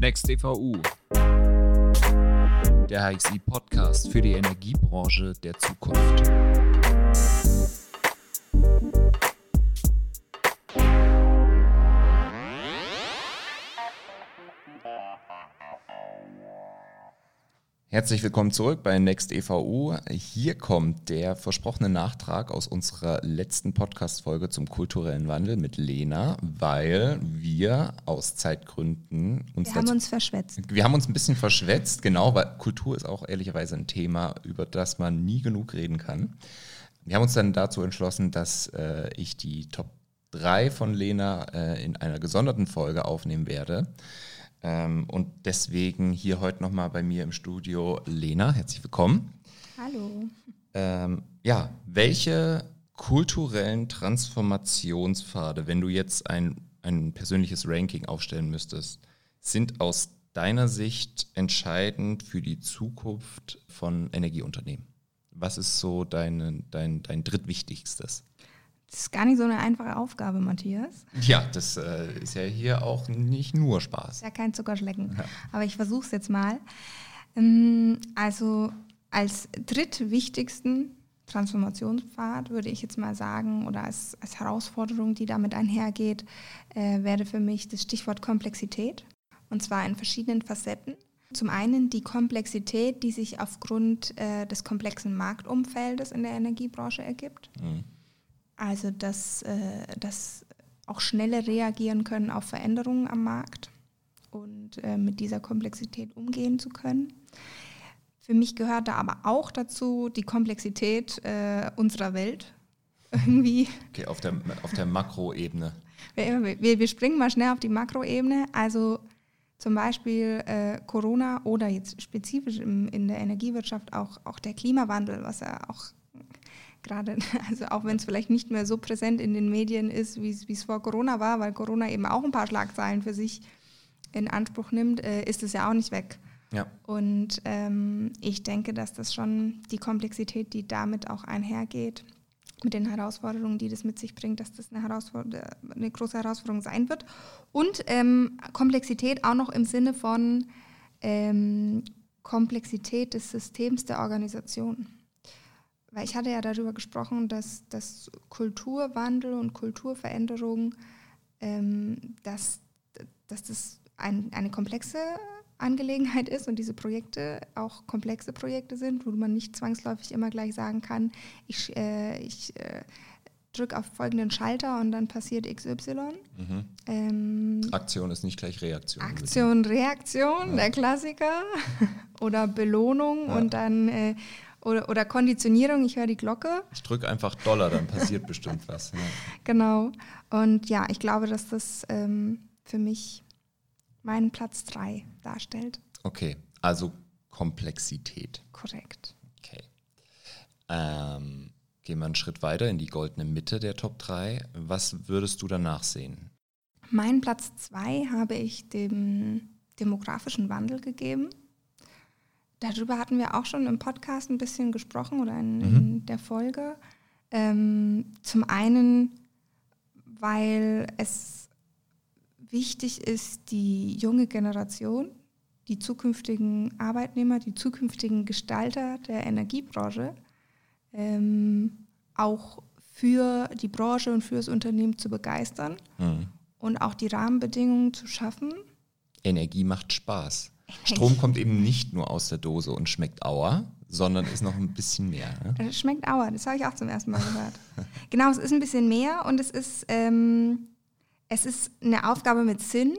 Next EVU. Der HXI Podcast für die Energiebranche der Zukunft. Herzlich willkommen zurück bei Next EVU. Hier kommt der versprochene Nachtrag aus unserer letzten Podcast-Folge zum kulturellen Wandel mit Lena, weil wir aus Zeitgründen uns. Wir haben uns verschwätzt. Wir haben uns ein bisschen verschwätzt, genau, weil Kultur ist auch ehrlicherweise ein Thema, über das man nie genug reden kann. Wir haben uns dann dazu entschlossen, dass äh, ich die Top 3 von Lena äh, in einer gesonderten Folge aufnehmen werde. Ähm, und deswegen hier heute nochmal bei mir im Studio Lena. Herzlich willkommen. Hallo. Ähm, ja, welche kulturellen Transformationspfade, wenn du jetzt ein, ein persönliches Ranking aufstellen müsstest, sind aus deiner Sicht entscheidend für die Zukunft von Energieunternehmen? Was ist so dein, dein, dein drittwichtigstes? Das ist gar nicht so eine einfache Aufgabe, Matthias. Ja, das äh, ist ja hier auch nicht nur Spaß. Ja, kein Zuckerschlecken. Ja. Aber ich versuche es jetzt mal. Ähm, also als drittwichtigsten Transformationspfad würde ich jetzt mal sagen, oder als, als Herausforderung, die damit einhergeht, äh, wäre für mich das Stichwort Komplexität. Und zwar in verschiedenen Facetten. Zum einen die Komplexität, die sich aufgrund äh, des komplexen Marktumfeldes in der Energiebranche ergibt. Mhm. Also dass, äh, dass auch schneller reagieren können auf Veränderungen am Markt und äh, mit dieser Komplexität umgehen zu können. Für mich gehört da aber auch dazu die Komplexität äh, unserer Welt irgendwie. Okay, auf der, auf der Makroebene. Wir, wir, wir springen mal schnell auf die Makroebene. Also zum Beispiel äh, Corona oder jetzt spezifisch im, in der Energiewirtschaft auch, auch der Klimawandel, was ja auch gerade, also auch wenn es vielleicht nicht mehr so präsent in den Medien ist, wie es vor Corona war, weil Corona eben auch ein paar Schlagzeilen für sich in Anspruch nimmt, äh, ist es ja auch nicht weg. Ja. Und ähm, ich denke, dass das schon die Komplexität, die damit auch einhergeht, mit den Herausforderungen, die das mit sich bringt, dass das eine, eine große Herausforderung sein wird. Und ähm, Komplexität auch noch im Sinne von ähm, Komplexität des Systems der Organisation weil ich hatte ja darüber gesprochen, dass, dass Kulturwandel und Kulturveränderung, ähm, dass, dass das ein, eine komplexe Angelegenheit ist und diese Projekte auch komplexe Projekte sind, wo man nicht zwangsläufig immer gleich sagen kann, ich, äh, ich äh, drücke auf folgenden Schalter und dann passiert XY. Mhm. Ähm, Aktion ist nicht gleich Reaktion. Aktion, Reaktion, ja. der Klassiker. Oder Belohnung ja. und dann äh, oder, oder Konditionierung, ich höre die Glocke. Ich drücke einfach Dollar, dann passiert bestimmt was. Ja. Genau. Und ja, ich glaube, dass das ähm, für mich meinen Platz 3 darstellt. Okay, also Komplexität. Korrekt. Okay. Ähm, gehen wir einen Schritt weiter in die goldene Mitte der Top 3. Was würdest du danach sehen? Meinen Platz 2 habe ich dem demografischen Wandel gegeben. Darüber hatten wir auch schon im Podcast ein bisschen gesprochen oder in, mhm. in der Folge. Ähm, zum einen, weil es wichtig ist, die junge Generation, die zukünftigen Arbeitnehmer, die zukünftigen Gestalter der Energiebranche ähm, auch für die Branche und für das Unternehmen zu begeistern mhm. und auch die Rahmenbedingungen zu schaffen. Energie macht Spaß. Strom kommt eben nicht nur aus der Dose und schmeckt auer, sondern ist noch ein bisschen mehr. Ne? Es schmeckt auer, das habe ich auch zum ersten Mal gehört. genau, es ist ein bisschen mehr und es ist, ähm, es ist eine Aufgabe mit Sinn.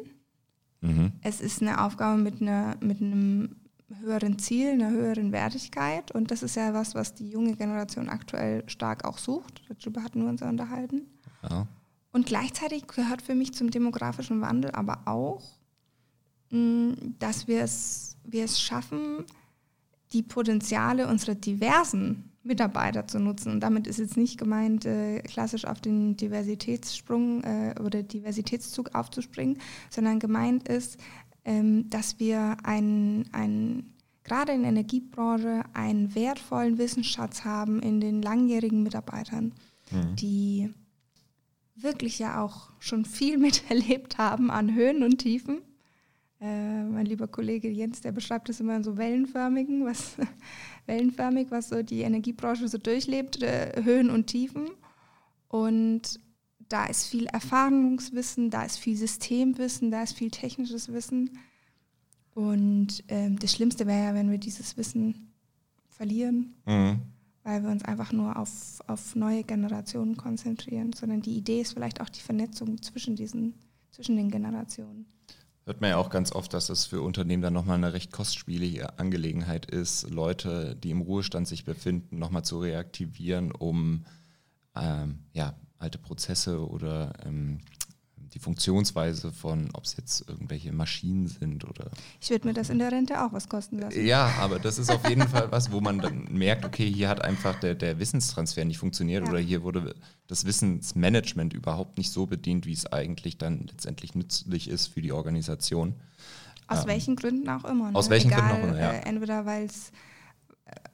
Mhm. Es ist eine Aufgabe mit, einer, mit einem höheren Ziel, einer höheren Wertigkeit. Und das ist ja was, was die junge Generation aktuell stark auch sucht. Darüber hatten wir uns ja unterhalten. Ja. Und gleichzeitig gehört für mich zum demografischen Wandel aber auch dass wir es, wir es schaffen, die Potenziale unserer diversen Mitarbeiter zu nutzen. Und damit ist jetzt nicht gemeint, äh, klassisch auf den Diversitätssprung äh, oder Diversitätszug aufzuspringen, sondern gemeint ist, ähm, dass wir einen, einen, gerade in der Energiebranche einen wertvollen Wissensschatz haben in den langjährigen Mitarbeitern, mhm. die wirklich ja auch schon viel miterlebt haben an Höhen und Tiefen Äh, mein lieber Kollege Jens, der beschreibt es immer so wellenförmigen, was wellenförmig, was so die Energiebranche so durchlebt, äh, Höhen und Tiefen. Und da ist viel Erfahrungswissen, da ist viel Systemwissen, da ist viel technisches Wissen. Und ähm, das Schlimmste wäre ja, wenn wir dieses Wissen verlieren, mhm. weil wir uns einfach nur auf, auf neue Generationen konzentrieren, sondern die Idee ist vielleicht auch die Vernetzung zwischen diesen, zwischen den Generationen. Hört man ja auch ganz oft, dass es für Unternehmen dann nochmal eine recht kostspielige Angelegenheit ist, Leute, die im Ruhestand sich befinden, nochmal zu reaktivieren, um ähm, ja, alte Prozesse oder ähm, die Funktionsweise von, ob es jetzt irgendwelche Maschinen sind oder. Ich würde mir das in der Rente auch was kosten lassen. Ja, aber das ist auf jeden Fall was, wo man dann merkt, okay, hier hat einfach der, der Wissenstransfer nicht funktioniert ja. oder hier wurde das Wissensmanagement überhaupt nicht so bedient, wie es eigentlich dann letztendlich nützlich ist für die Organisation. Aus ähm, welchen Gründen auch immer. Ne? Aus welchen Egal, Gründen auch immer, ja. Äh, entweder weil es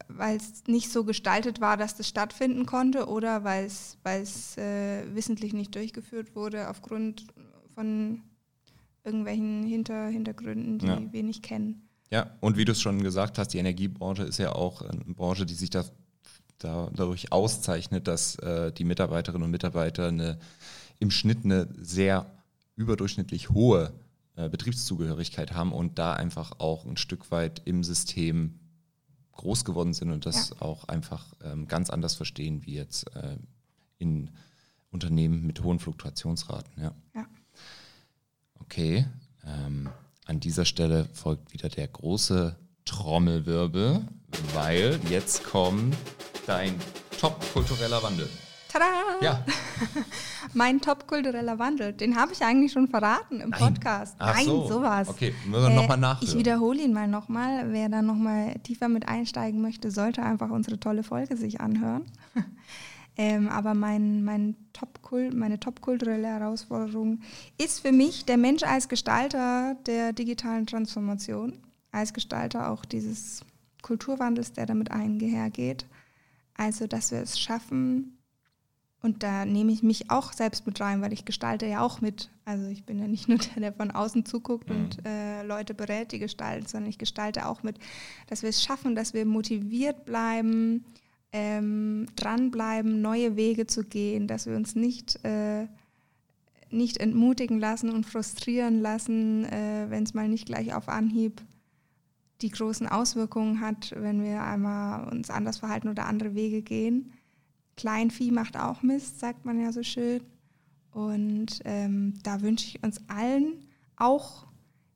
weil es nicht so gestaltet war, dass das stattfinden konnte oder weil es äh, wissentlich nicht durchgeführt wurde aufgrund von irgendwelchen Hinter Hintergründen, die ja. wir nicht kennen. Ja, und wie du es schon gesagt hast, die Energiebranche ist ja auch eine Branche, die sich da, da dadurch auszeichnet, dass äh, die Mitarbeiterinnen und Mitarbeiter eine, im Schnitt eine sehr überdurchschnittlich hohe äh, Betriebszugehörigkeit haben und da einfach auch ein Stück weit im System groß geworden sind und das ja. auch einfach ähm, ganz anders verstehen wie jetzt äh, in Unternehmen mit hohen Fluktuationsraten. Ja. ja. Okay, ähm, an dieser Stelle folgt wieder der große Trommelwirbel, weil jetzt kommt dein top-kultureller Wandel. Tada! Ja. mein top-kultureller Wandel, den habe ich eigentlich schon verraten im Nein. Podcast. Ach Nein, so. sowas. Okay, müssen wir äh, nochmal nachhören. Ich wiederhole ihn mal nochmal. Wer da nochmal tiefer mit einsteigen möchte, sollte einfach unsere tolle Folge sich anhören. ähm, aber mein, mein Top meine top-kulturelle Herausforderung ist für mich der Mensch als Gestalter der digitalen Transformation, als Gestalter auch dieses Kulturwandels, der damit einhergeht. Also, dass wir es schaffen, und da nehme ich mich auch selbst mit rein, weil ich gestalte ja auch mit. Also ich bin ja nicht nur der, der von außen zuguckt mhm. und äh, Leute berät, die gestalten, sondern ich gestalte auch mit, dass wir es schaffen, dass wir motiviert bleiben, ähm, dranbleiben, neue Wege zu gehen, dass wir uns nicht, äh, nicht entmutigen lassen und frustrieren lassen, äh, wenn es mal nicht gleich auf Anhieb die großen Auswirkungen hat, wenn wir einmal uns anders verhalten oder andere Wege gehen. Kleinvieh macht auch Mist, sagt man ja so schön. Und ähm, da wünsche ich uns allen auch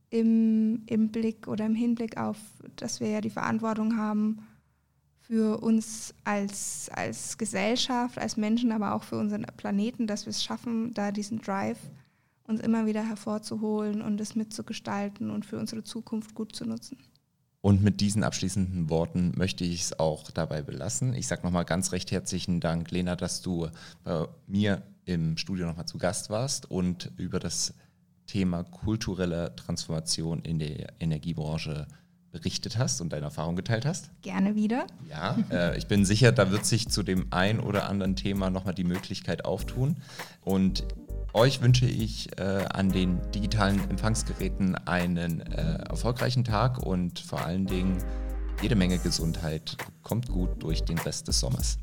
im, im Blick oder im Hinblick auf, dass wir ja die Verantwortung haben für uns als, als Gesellschaft, als Menschen, aber auch für unseren Planeten, dass wir es schaffen, da diesen Drive uns immer wieder hervorzuholen und es mitzugestalten und für unsere Zukunft gut zu nutzen. Und mit diesen abschließenden Worten möchte ich es auch dabei belassen. Ich sage nochmal ganz recht herzlichen Dank, Lena, dass du bei mir im Studio nochmal zu Gast warst und über das Thema kulturelle Transformation in der Energiebranche berichtet hast und deine Erfahrung geteilt hast. Gerne wieder. Ja, äh, ich bin sicher, da wird sich zu dem ein oder anderen Thema nochmal die Möglichkeit auftun. Und euch wünsche ich äh, an den digitalen Empfangsgeräten einen äh, erfolgreichen Tag und vor allen Dingen jede Menge Gesundheit. Kommt gut durch den Rest des Sommers.